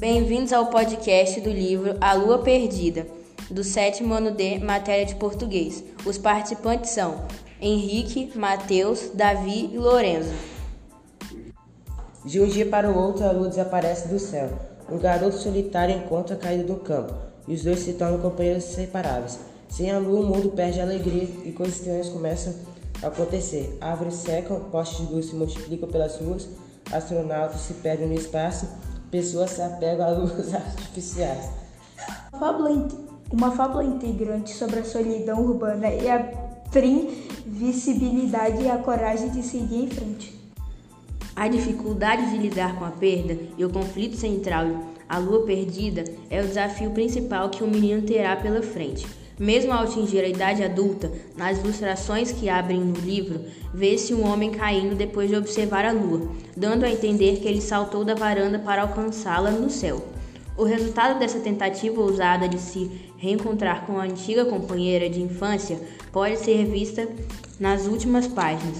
Bem-vindos ao podcast do livro A Lua Perdida, do sétimo ano D, matéria de português. Os participantes são Henrique, Matheus, Davi e Lorenzo. De um dia para o outro, a lua desaparece do céu. Um garoto solitário encontra caído no campo, e os dois se tornam companheiros inseparáveis. Sem a lua, o mundo perde a alegria e coisas estranhas começam a acontecer. Árvores secam, postes de luz se multiplicam pelas ruas, astronautas se perdem no espaço, pessoas se apegam a luzes artificiais. Uma fábula, uma fábula integrante sobre a solidão urbana e a previsibilidade e a coragem de seguir em frente. A dificuldade de lidar com a perda e o conflito central, a lua perdida, é o desafio principal que o menino terá pela frente. Mesmo ao atingir a idade adulta, nas ilustrações que abrem no livro, vê-se um homem caindo depois de observar a lua, dando a entender que ele saltou da varanda para alcançá-la no céu. O resultado dessa tentativa ousada de se reencontrar com a antiga companheira de infância pode ser vista nas últimas páginas.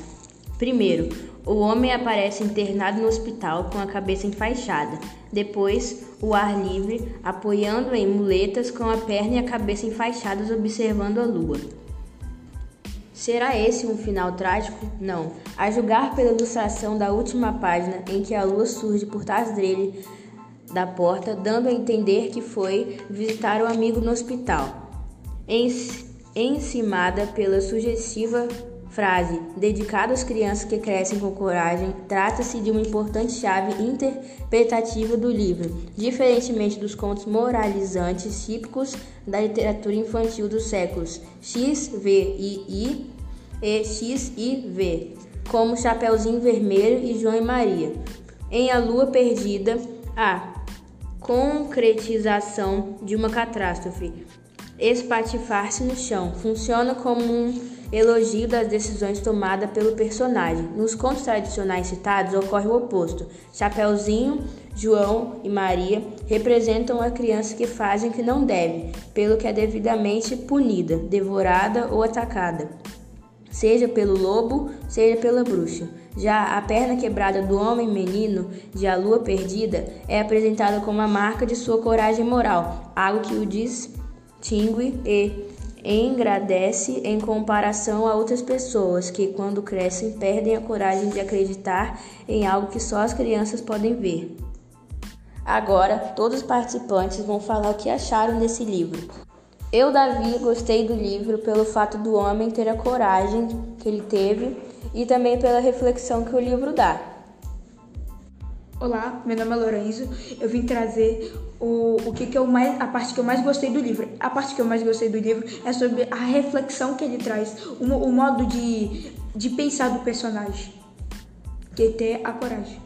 Primeiro, o homem aparece internado no hospital com a cabeça enfaixada. Depois, o ar livre, apoiando em muletas com a perna e a cabeça enfaixadas observando a lua. Será esse um final trágico? Não. A julgar pela ilustração da última página, em que a lua surge por trás dele da porta, dando a entender que foi visitar o amigo no hospital. Encimada pela sugestiva Frase: dedicado às crianças que crescem com coragem, trata-se de uma importante chave interpretativa do livro, diferentemente dos contos moralizantes típicos da literatura infantil dos séculos X, V e I e X e V, como Chapeuzinho Vermelho e João e Maria. Em A Lua Perdida, a concretização de uma catástrofe espatifar-se no chão funciona como um elogio das decisões tomadas pelo personagem. Nos contos tradicionais citados ocorre o oposto. Chapeuzinho, João e Maria representam a criança que faz o que não deve, pelo que é devidamente punida, devorada ou atacada, seja pelo lobo, seja pela bruxa. Já a perna quebrada do homem menino de A Lua Perdida é apresentada como a marca de sua coragem moral, algo que o distingue e engrandece em comparação a outras pessoas que, quando crescem, perdem a coragem de acreditar em algo que só as crianças podem ver. Agora, todos os participantes vão falar o que acharam desse livro. Eu, Davi, gostei do livro pelo fato do homem ter a coragem que ele teve e também pela reflexão que o livro dá. Olá, meu nome é Lorenzo. Eu vim trazer o, o que, que eu mais, a parte que eu mais gostei do livro. A parte que eu mais gostei do livro é sobre a reflexão que ele traz, o, o modo de, de pensar do personagem, que é ter a coragem.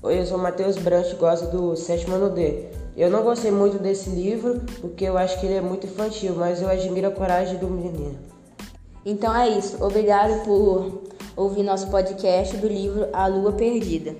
Oi, eu sou Matheus Branche, gosto do Sétimo Ano D. Eu não gostei muito desse livro porque eu acho que ele é muito infantil, mas eu admiro a coragem do menino. Então é isso. Obrigado por ouvir nosso podcast do livro A Lua Perdida.